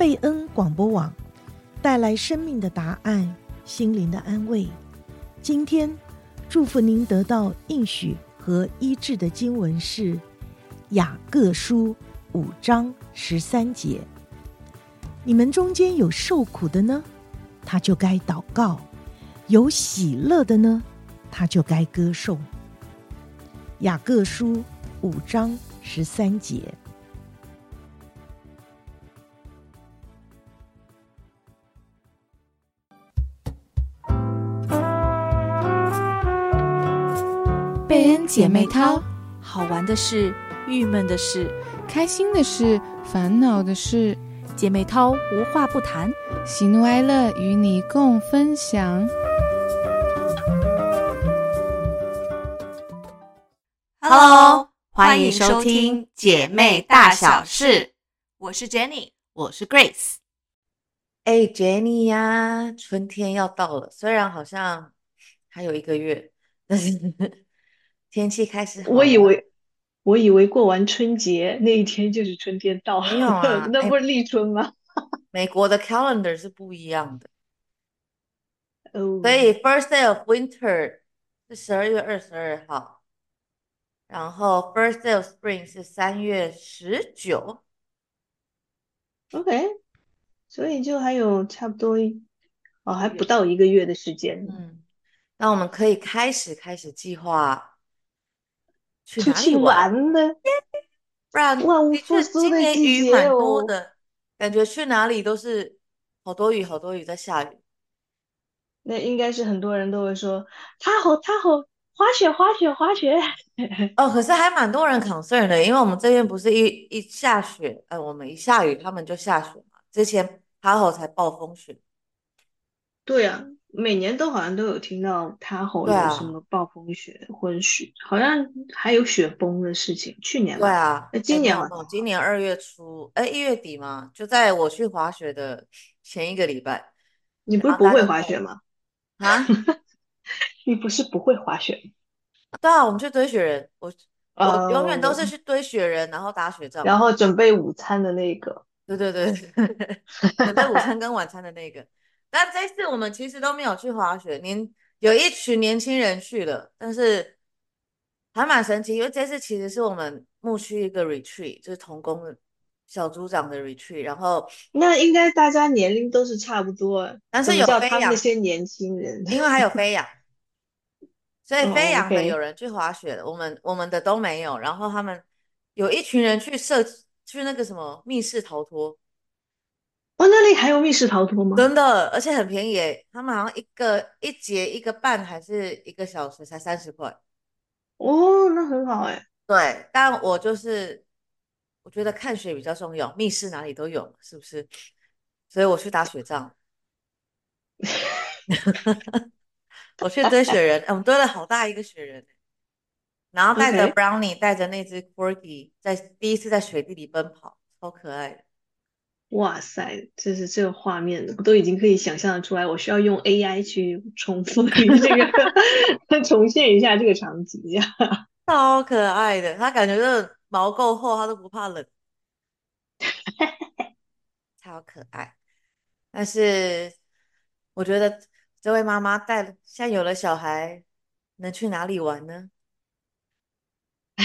贝恩广播网带来生命的答案，心灵的安慰。今天祝福您得到应许和医治的经文是雅各书五章十三节。你们中间有受苦的呢，他就该祷告；有喜乐的呢，他就该歌颂。雅各书五章十三节。姐妹淘，好玩的事、郁闷的事、开心的事、烦恼的事。姐妹淘无话不谈，喜怒哀乐与你共分享。Hello，欢迎收听姐妹大小事。我是 Jenny，我是 Grace。哎，Jenny 呀，春天要到了，虽然好像还有一个月，但是天气开始好。我以为。我以为过完春节那一天就是春天到了，没有啊，那不是立春吗？美国的 calendar 是不一样的，哦，所以 first day of winter 是十二月二十二号，然后 first day of spring 是三月十九。OK，所以就还有差不多哦，还不到一个月的时间。嗯，那我们可以开始开始计划。出去玩呢，不然万物复苏的季节哦，今年雨蛮多的，感觉去哪里都是好多雨，好多雨在下雨。那应该是很多人都会说，他好他好，滑雪滑雪滑雪。哦，可是还蛮多人 concern 的，因为我们这边不是一一下雪，呃，我们一下雨他们就下雪嘛。之前他好才暴风雪。对啊。每年都好像都有听到他吼有什么暴风雪、混雪，好像还有雪崩的事情。去年，对啊，今年哦，今年二月初，哎，一月底嘛，就在我去滑雪的前一个礼拜。你不是不会滑雪吗？啊？你不是不会滑雪吗？对啊，我们去堆雪人，我、uh, 我永远都是去堆雪人，然后打雪仗，然后准备午餐的那个。对对对，准备午餐跟晚餐的那个。但这次我们其实都没有去滑雪，年有一群年轻人去了，但是还蛮神奇，因为这次其实是我们牧区一个 retreat，就是童工的小组长的 retreat，然后那应该大家年龄都是差不多，但是有飞扬那些年轻人，因为还有飞扬，所以飞扬的有人去滑雪了，oh. 我们我们的都没有，然后他们有一群人去设去那个什么密室逃脱。哦，那里还有密室逃脱吗？真的，而且很便宜耶，他们好像一个一节一个半还是一个小时才三十块。哦，那很好哎。对，但我就是我觉得看雪比较重要，密室哪里都有，是不是？所以我去打雪仗。我去堆雪人，我们堆了好大一个雪人，然后带着 Brownie，带着那只 Corgi，在第一次在雪地里奔跑，超可爱的。哇塞，这是这个画面，我都已经可以想象得出来。我需要用 AI 去重复这个，重现一下这个场景呀，超可爱的。他感觉这毛够厚，他都不怕冷，超可爱。但是我觉得这位妈妈带了，现在有了小孩，能去哪里玩呢？哎，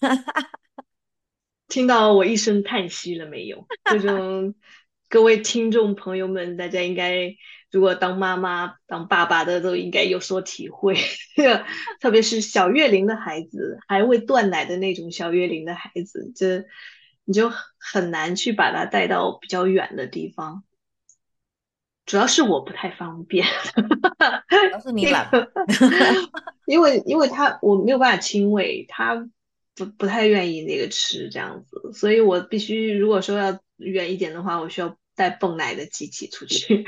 哈哈听到我一声叹息了没有？这种各位听众朋友们，大家应该如果当妈妈、当爸爸的都应该有所体会，特别是小月龄的孩子，还未断奶的那种小月龄的孩子，这你就很难去把他带到比较远的地方。主要是我不太方便，主要是你懒，因为因为他我没有办法亲喂他。不不太愿意那个吃这样子，所以我必须如果说要远一点的话，我需要带泵奶的机器出去。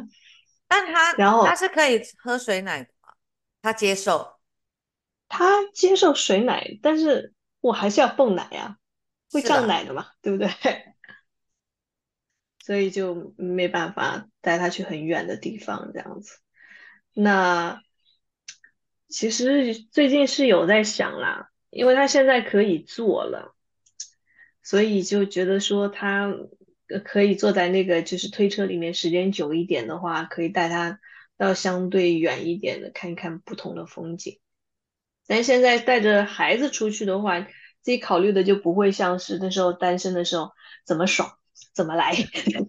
但他然后他是可以喝水奶的吗？他接受，他接受水奶，但是我还是要泵奶呀，会胀奶的嘛，对不对？所以就没办法带他去很远的地方这样子。那其实最近是有在想啦。因为他现在可以坐了，所以就觉得说他可以坐在那个就是推车里面时间久一点的话，可以带他到相对远一点的看一看不同的风景。但现在带着孩子出去的话，自己考虑的就不会像是那时候单身的时候怎么爽怎么来，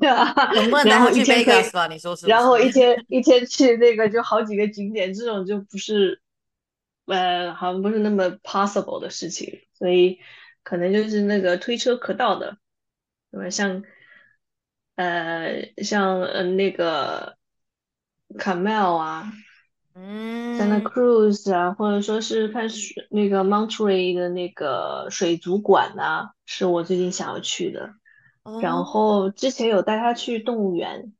然后一天可以你说是，然后一天一天去那个就好几个景点，这种就不是呃好像不是那么 possible 的事情，所以可能就是那个推车可到的，对吧？像。呃，像呃那个 Camel 啊，嗯，Santa Cruz 啊，或者说是看水那个 Monterey 的那个水族馆啊，是我最近想要去的。哦、然后之前有带他去动物园，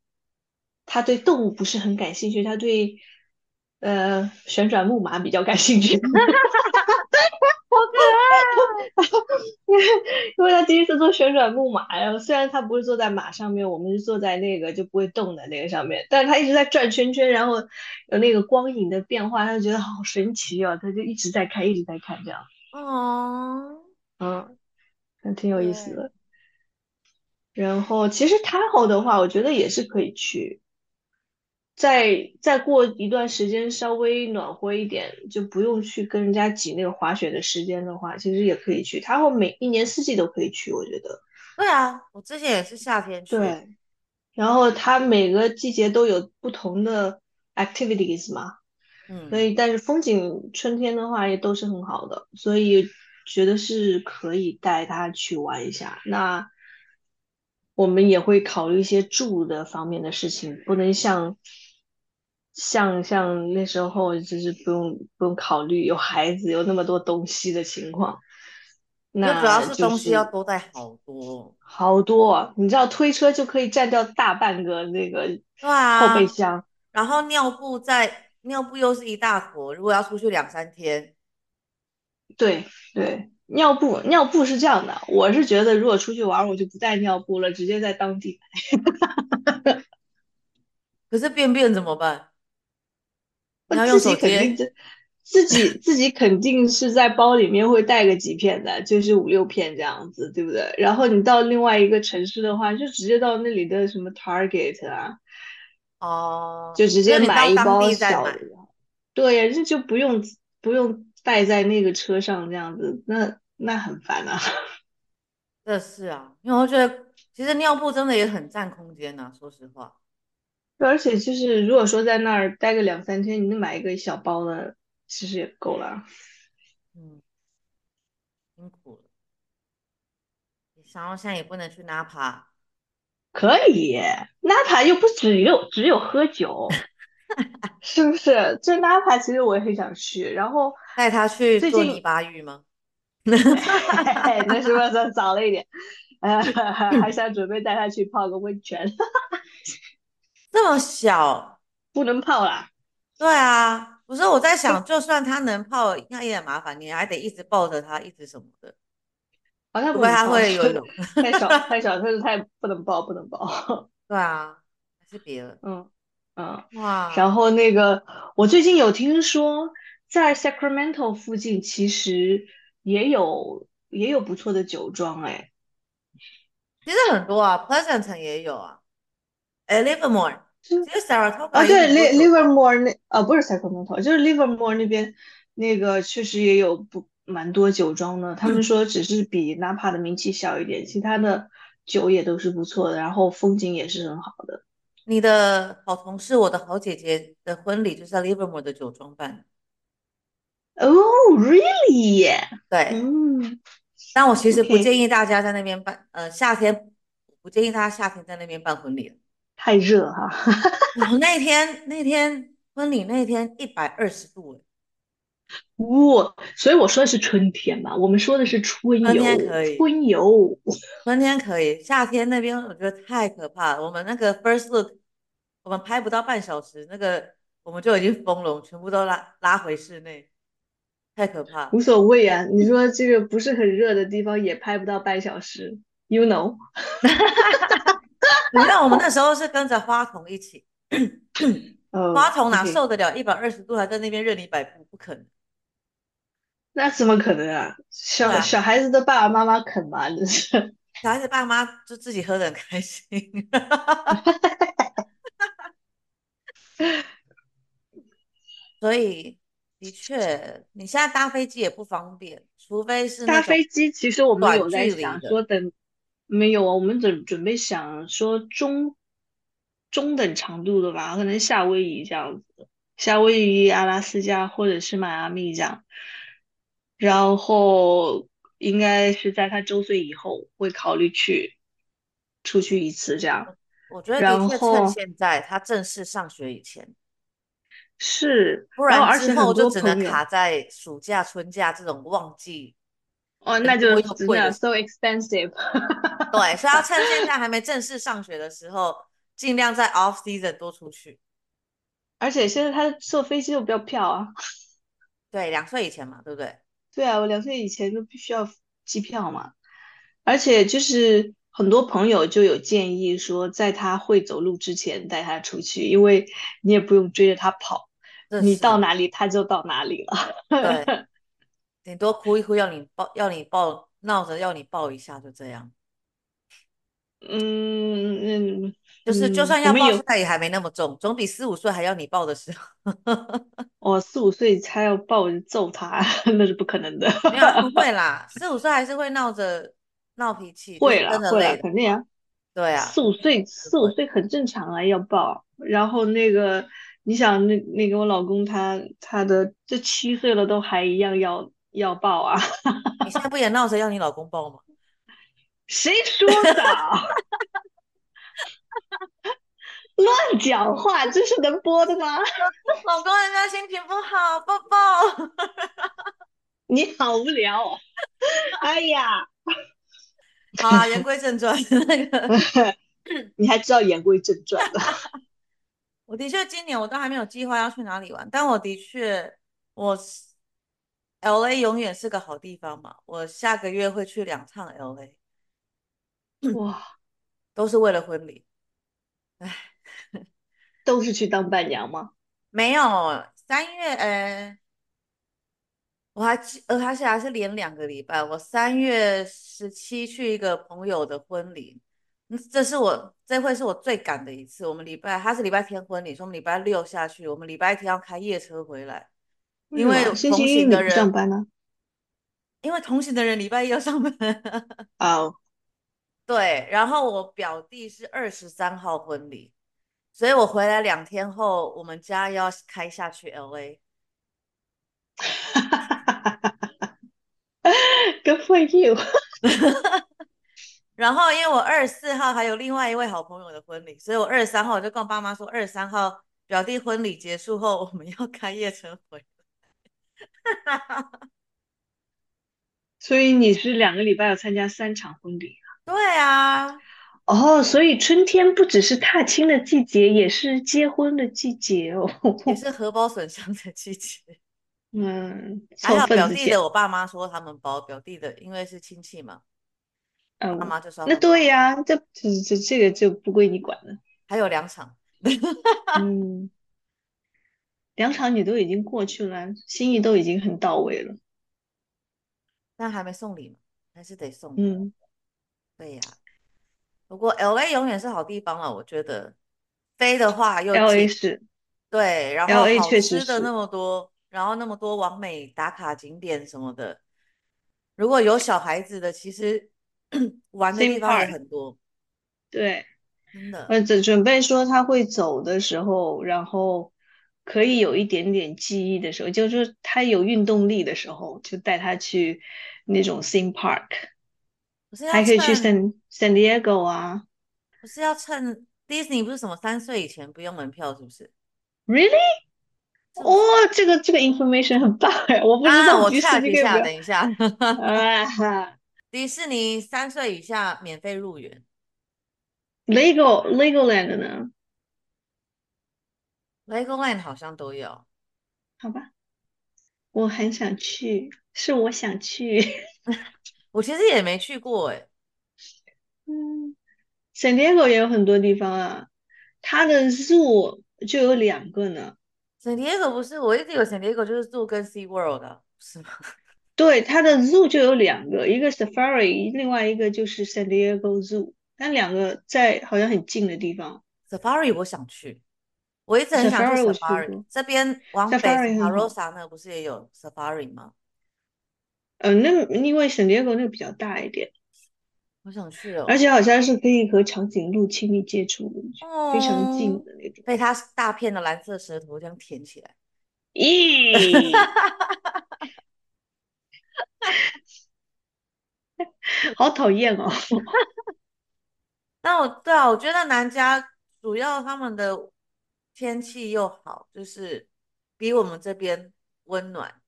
他对动物不是很感兴趣，他对呃旋转木马比较感兴趣。好可爱，因为因为他第一次坐旋转木马然后，虽然他不是坐在马上面，我们是坐在那个就不会动的那个上面，但是他一直在转圈圈，然后有那个光影的变化，他就觉得好神奇哦，他就一直在看，一直在看这样。哦，嗯，还挺有意思的。然后其实 Tahoe 的话，我觉得也是可以去。再再过一段时间稍微暖和一点，就不用去跟人家挤那个滑雪的时间的话，其实也可以去。它会每一年四季都可以去，我觉得。对啊，我之前也是夏天去。对。然后它每个季节都有不同的 activities 嘛，嗯，所以但是风景春天的话也都是很好的，所以觉得是可以带他去玩一下。那我们也会考虑一些住的方面的事情，不能像。像像那时候就是不用不用考虑有孩子有那么多东西的情况，那主要是东西要多带好多好多，你知道推车就可以占掉大半个那个后备箱，啊、然后尿布在尿布又是一大坨，如果要出去两三天，对对，尿布尿布是这样的，我是觉得如果出去玩我就不带尿布了，直接在当地买。可是便便怎么办？自己肯定自自己自己肯定是在包里面会带个几片的，就是五六片这样子，对不对？然后你到另外一个城市的话，就直接到那里的什么 Target 啊，哦，就直接买一包小的。对呀，这就不用不用带在那个车上这样子，那那很烦啊。这是啊，因为我觉得其实尿布真的也很占空间呐，说实话。而且就是，如果说在那儿待个两三天，你能买一个小包的，其实也够了。嗯，辛苦了。然后现在也不能去纳帕。可以，纳帕又不只有只有喝酒，是不是？这纳帕其实我也很想去，然后带他去做泥巴浴吗？那是不是早了一点？呃，还想准备带他去泡个温泉。这么小不能泡啦？对啊，不是我在想，就算他能泡，应该也很麻烦，你还得一直抱着他，一直什么的。好像不会他会游泳，太 小太小，但是他也不能抱，不能抱。对啊，还是别了。嗯嗯，哇。然后那个，我最近有听说，在 Sacramento 附近其实也有也有不错的酒庄哎。其实很多啊，Pleasanton 也有啊。哎，Livermore，其实 Saratoga 啊，对，Livermore 那啊不是 Sacramento，就是 Livermore 那边那个确实也有不蛮多酒庄的。他们说只是比 Napa 的名气小一点，其他的酒也都是不错的，然后风景也是很好的。你的好同事，我的好姐姐的婚礼就是在 Livermore 的酒庄办。哦，Really？对，嗯，但我其实不建议大家在那边办，呃，夏天不建议大家夏天在那边办婚礼。太热哈！我 那天那天婚礼那天一百二十度哇！所以我说的是春天嘛，我们说的是春游。春天可以，春游，春天可以，夏天那边我觉得太可怕了。我们那个 first look，我们拍不到半小时，那个我们就已经封笼，全部都拉拉回室内，太可怕。无所谓啊，你说这个不是很热的地方也拍不到半小时，you know。你知道我们那时候是跟着花童一起，花童哪受得了一百二十度，还在那边任你摆布？不可能。那怎么可能啊？小、啊、小孩子的爸爸妈妈肯吗？这是。小孩子爸妈就自己喝的很开心。所以的确，你现在搭飞机也不方便，除非是搭飞机。其实我们有在想说等，等没有啊，我们准准备想说中中等长度的吧，可能夏威夷这样子，夏威夷、阿拉斯加或者是迈阿密这样，然后。应该是在他周岁以后会考虑去出去一次这样。我觉得的确趁现在他正式上学以前是，不然之后就只能卡在暑假、春假这种旺季。哦，那就贵了，so expensive。对，所以要趁现在还没正式上学的时候，尽量在 off season 多出去。而且现在他坐飞机又不要票啊。对，两岁以前嘛，对不对？对啊，我两岁以前都必须要机票嘛，而且就是很多朋友就有建议说，在他会走路之前带他出去，因为你也不用追着他跑，你到哪里他就到哪里了。对，顶多哭一哭要你抱，要你抱，闹着要你抱一下，就这样。嗯嗯，就是就算要抱，现在也还没那么重，总比四五岁还要你抱的时候。我，四五岁才要抱就揍他，那是不可能的。没有，不会 啦，四五岁还是会闹着闹脾气，会啦，真的会啦，肯定啊。对啊，四五岁四五岁很正常啊，要抱。然后那个，你想那那个我老公他他的这七岁了都还一样要要抱啊。你现在不也闹着要你老公抱吗？谁说的？乱讲话，这是能播的吗？老公，人家心情不好，抱抱。你好无聊哦。哎呀，好啊，言归正传，那个 你还知道言归正传了？我的确今年我都还没有计划要去哪里玩，但我的确，我 LA 永远是个好地方嘛。我下个月会去两趟 LA。哇，都是为了婚礼，哎，都是去当伴娘吗？没有，三月，呃，我还记，呃，而且还是连两个礼拜。我三月十七去一个朋友的婚礼，这是我这会是我最赶的一次。我们礼拜他是礼拜天婚礼，所以我们礼拜六下去，我们礼拜天要开夜车回来，因为同行的人上班呢，因为同行的人礼拜一要上班。哦。对，然后我表弟是二十三号婚礼，所以我回来两天后，我们家要开下去 LA。Good for you。然后因为我二十四号还有另外一位好朋友的婚礼，所以我二十三号我就跟我爸妈说，二十三号表弟婚礼结束后，我们要开夜车回来。所以你是两个礼拜要参加三场婚礼。对啊，哦，所以春天不只是踏青的季节，也是结婚的季节哦，也是荷包损伤的季节。嗯，还好表弟的，我爸妈说他们包表弟的，因为是亲戚嘛。嗯，妈妈就说那对呀、啊，这这这这个就不归你管了。还有两场，嗯，两场你都已经过去了，心意都已经很到位了，但还没送礼嘛，还是得送。嗯。对呀，不过 LA 永远是好地方了，我觉得飞的话又 LA 是，对，然后好吃的那么多，然后那么多完美打卡景点什么的，如果有小孩子的，其实 玩的地方也很多。对，真的。呃，准准备说他会走的时候，然后可以有一点点记忆的时候，就是他有运动力的时候，就带他去那种 theme park。还可以去 San San Diego 啊！不是要趁 Disney 不是什么三岁以前不用门票，是不是？Really？哦，oh, 这个这个 information 很棒哎！我不知道、啊。我看一下，等一下。啊迪士尼三岁以下免费入园。Lego Legoland 呢？Legoland 好像都有。好吧，我很想去，是我想去。我其实也没去过哎、嗯，San Diego 也有很多地方啊，它的 zoo 就有两个呢。San Diego 不是，我一直有 San Diego 就是 Zoo 跟 Sea World 的，是吗？对，它的 Zoo 就有两个，一个 Safari，另外一个就是 San Diego Zoo，但两个在好像很近的地方。Safari 我想去，我一直很想去 Safari。这边往北 a r o s a 那不是也有 Safari 吗？嗯、呃，那因为 San Diego 那个比较大一点，我想去哦。而且好像是可以和长颈鹿亲密接触的，哦、非常近的那种。被它大片的蓝色舌头这样舔起来，咦，好讨厌哦。那我对啊，我觉得南加主要他们的天气又好，就是比我们这边温暖。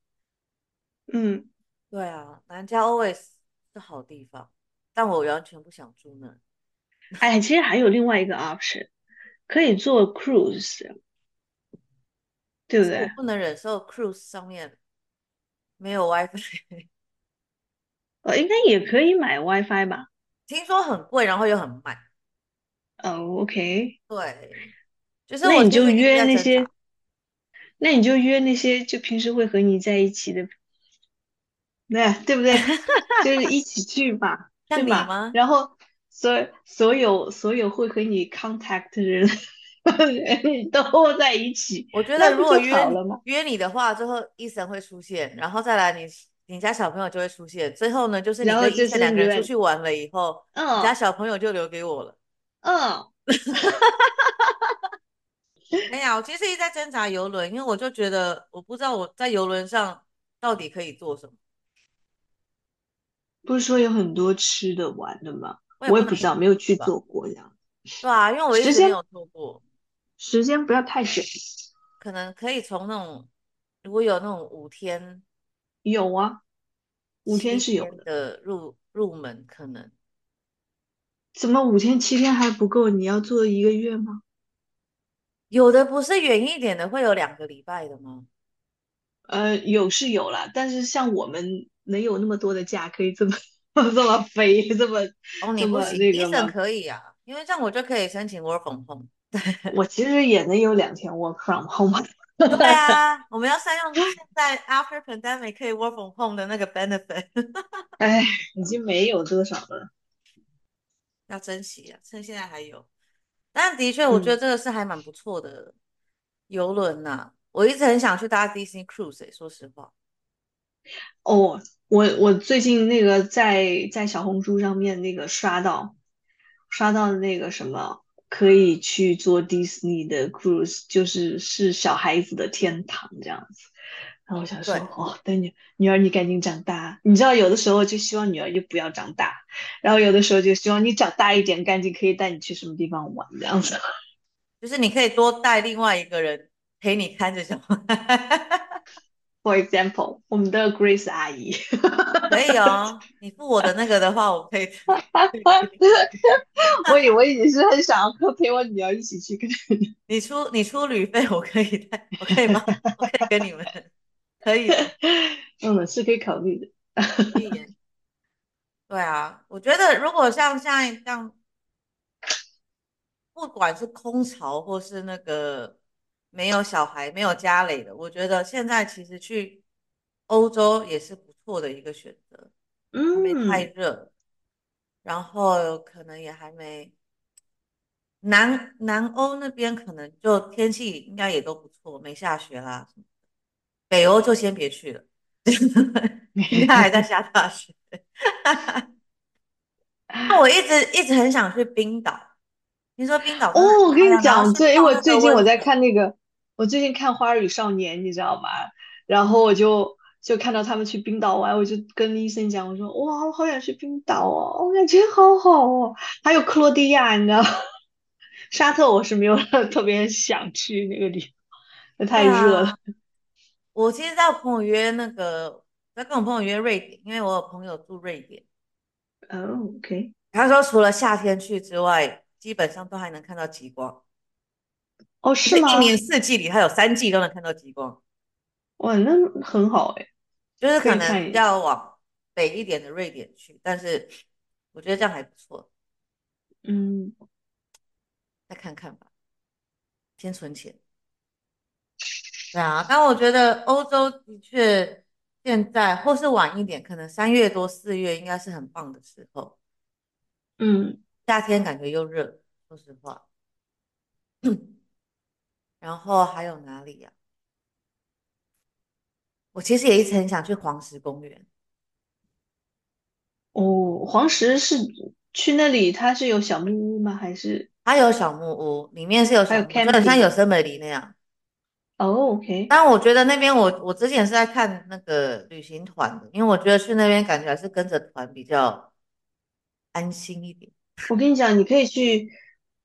嗯，对啊，南加 always 是好地方，但我完全不想住那。哎，其实还有另外一个 option，可以做 cruise，对不对？我不能忍受 cruise 上面没有 WiFi。呃，应该也可以买 WiFi 吧？听说很贵，然后又很慢。哦、oh，OK，对，就是那你就约那些，那你就约那些就平时会和你在一起的，对对不对？就是一起去嘛？对吧？然后所所有所有会和你 contact 的人 都在一起。我觉得如果约约你的话，最后 Eason 会出现，然后再来你。你家小朋友就会出现，最后呢，就是你跟医生两个人出去玩了以后，嗯，你家小朋友就留给我了。嗯，哎呀，我其实一直在挣扎游轮，因为我就觉得我不知道我在游轮上到底可以做什么。不是说有很多吃的玩的吗？我也，不知道，没有去做过这样。对啊，因为我一直没有做过。时间不要太久，可能可以从那种如果有那种五天。有啊，五天是有的入入门可能，怎么五天七天还不够？你要做一个月吗？有的不是远一点的会有两个礼拜的吗？呃，有是有啦，但是像我们能有那么多的假可以这么 这么飞这么哦，你不行，医生可以啊，因为这样我就可以申请 work from home。对，我其实也能有两天 work from home。对啊，我们要善用现在 after pandemic 可以 work from home 的那个 benefit。哎，已经没有多少了，要珍惜啊，趁现在还有。但的确，我觉得这个是还蛮不错的游轮呐。我一直很想去搭 Disney Cruise，、欸、说实话。哦，我我最近那个在在小红书上面那个刷到刷到那个什么。可以去做迪士尼的 cruise，就是是小孩子的天堂这样子。然后我想说，哦，等你女儿你赶紧长大。你知道，有的时候就希望女儿就不要长大，然后有的时候就希望你长大一点，赶紧可以带你去什么地方玩这样子。就是你可以多带另外一个人陪你看着小孩。For example，我们的 Grace 阿姨可以哦。你付我的那个的话，我可以。我以为你是很想要陪我女儿一起去，你出你出旅费，我可以带，我可以吗？我可以跟你们，可以。嗯，是可以考虑的。对啊，我觉得如果像像这样，不管是空巢或是那个。没有小孩、没有家里的，我觉得现在其实去欧洲也是不错的一个选择。嗯，没太热，然后可能也还没南南欧那边可能就天气应该也都不错，没下雪啦。北欧就先别去了，应该还在下大雪。那我一直一直很想去冰岛，听说冰岛哦，我跟你讲，对，因为最近我在看那个。我最近看《花儿与少年》，你知道吗？然后我就就看到他们去冰岛玩，我就跟医生讲，我说哇，我好想去冰岛哦，我感觉好好哦。还有克罗地亚，你知道，沙特我是没有 特别想去那个地方，那太热了。啊、我其实在我朋友约那个，在跟我朋友约瑞典，因为我有朋友住瑞典。哦、oh,，OK。他说除了夏天去之外，基本上都还能看到极光。哦，是吗？一年四季里，它有三季都能看到极光。哇，那很好哎。就是可能要往北一点的瑞典去，但是我觉得这样还不错。嗯，再看看吧，先存钱。对啊，但我觉得欧洲的确现在或是晚一点，可能三月多四月应该是很棒的时候。嗯，夏天感觉又热，说实话。然后还有哪里呀、啊？我其实也一直很想去黄石公园。哦，黄石是去那里，它是有小木屋吗？还是它有小木屋，里面是有小木屋，就很像有森美丽那样。哦、oh，OK。但我觉得那边我我之前是在看那个旅行团的，因为我觉得去那边感觉还是跟着团比较安心一点。我跟你讲，你可以去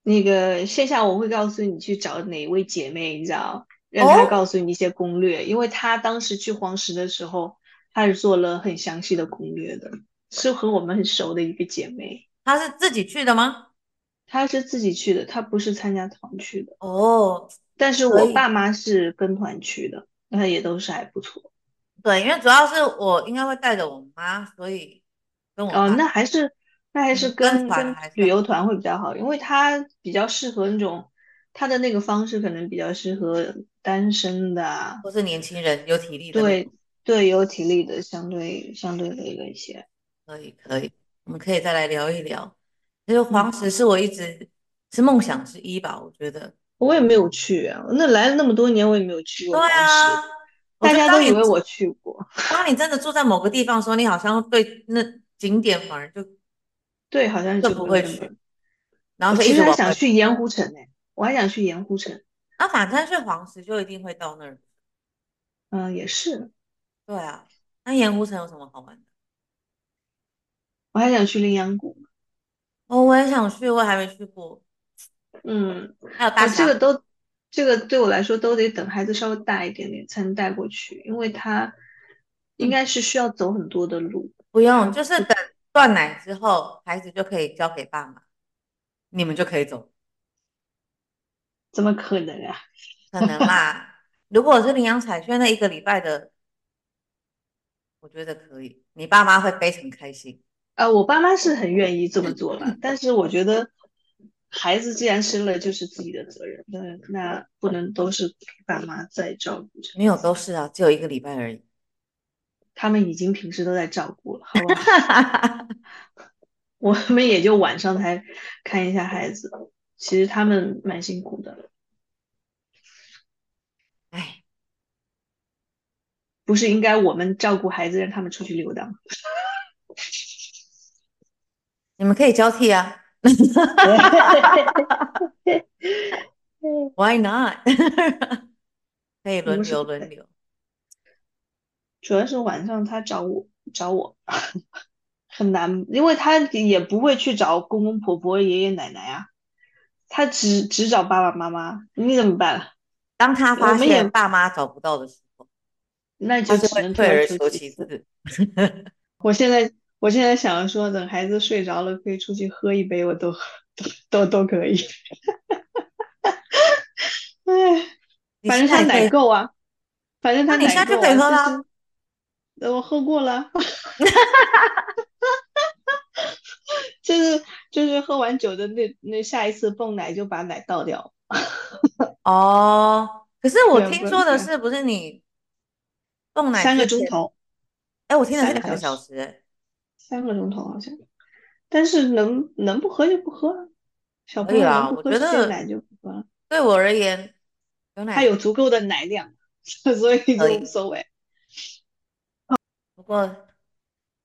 那个线下，我会告诉你去找哪位姐妹，你知道，让她告诉你一些攻略，哦、因为她当时去黄石的时候，她是做了很详细的攻略的，是和我们很熟的一个姐妹。她是自己去的吗？她是自己去的，她不是参加团去的。哦。但是我爸妈是跟团去的，那也都是还不错。对，因为主要是我应该会带着我妈，所以跟我哦，那还是那还是跟、嗯、跟，旅游团会比较好，因为它比较适合那种，它的那个方式可能比较适合单身的、啊，或是年轻人有体力的。对对，有体力的相对相对累了一些。可以可以，我们可以再来聊一聊。因为黄石是我一直、嗯、是梦想之一吧，我觉得。我也没有去啊，那来了那么多年，我也没有去过。对啊，大家都以为我去过。当你真的住在某个地方的时候，你好像对那景点反而就对，好像就不会去。然后我其实还想去盐湖城呢，我还想去盐湖城。那反正去黄石就一定会到那儿。嗯，也是。对啊，那盐湖城有什么好玩的？我还想去羚羊谷。哦，我也想去，我还没去过。嗯，还有大这个都，这个对我来说都得等孩子稍微大一点点才能带过去，因为他应该是需要走很多的路。不用，就是等断奶之后，孩子就可以交给爸妈，你们就可以走。怎么可能啊？可能啦。如果是领养彩券那一个礼拜的，我觉得可以，你爸妈会非常开心。呃，我爸妈是很愿意这么做了，但是我觉得。孩子既然生了，就是自己的责任，那那不能都是爸妈在照顾着。没有，都是啊，只有一个礼拜而已。他们已经平时都在照顾了？我们也就晚上才看一下孩子，其实他们蛮辛苦的。哎，不是应该我们照顾孩子，让他们出去溜达吗？你们可以交替啊。Why not？可以轮流轮流。主要是晚上他找我找我很难，因为他也不会去找公公婆婆、爷爷奶奶啊，他只只找爸爸妈妈。你怎么办？当他发现爸妈找不到的时候，那就只能退而求其次。我现在。我现在想说，等孩子睡着了，可以出去喝一杯，我都都都都可以。哎，反正他奶够啊，反正他奶够啊。你下去可以喝了。我喝过了。就是就是喝完酒的那那下一次泵奶就把奶倒掉。哦，可是我听说的是，不是你泵奶三个钟头？哎，我听的是两个小时。三个钟头好像，但是能能不喝就不喝，小朋友能不喝鲜奶就不喝。对我而言，有奶他有足够的奶量，所以就无所谓。不过，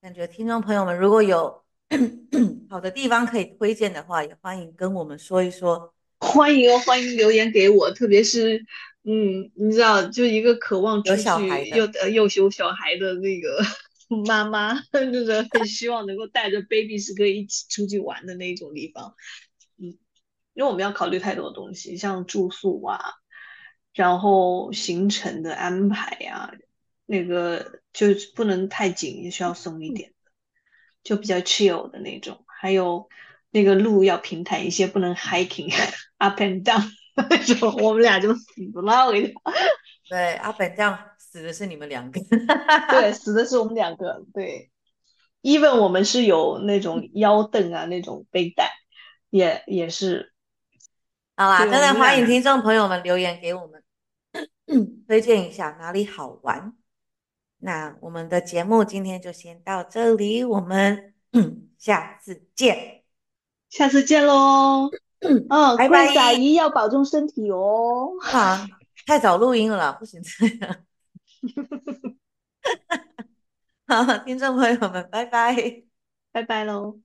感觉听众朋友们如果有 好的地方可以推荐的话，也欢迎跟我们说一说。欢迎哦，欢迎留言给我，特别是嗯，你知道，就一个渴望出去又呃又有小孩的那个。妈妈 就是很希望能够带着 baby 是可以一起出去玩的那种地方，嗯，因为我们要考虑太多东西，像住宿啊，然后行程的安排呀、啊，那个就不能太紧，也需要松一点，就比较 chill 的那种，还有那个路要平坦一些，不能 hiking up and down 那种，我们俩就死了，我跟你讲，对，up and down。死的是你们两个，对，死的是我们两个，对。even 我们是有那种腰凳啊，那种背带，也也是。好啦，真的欢迎听众朋友们留言给我们，推荐一下哪里好玩，那我们的节目今天就先到这里，我们嗯 下次见，下次见喽。嗯，拜拜，阿姨要保重身体哦。啊，太早录音了，不行这样。好，听众朋友们，拜拜，拜拜喽。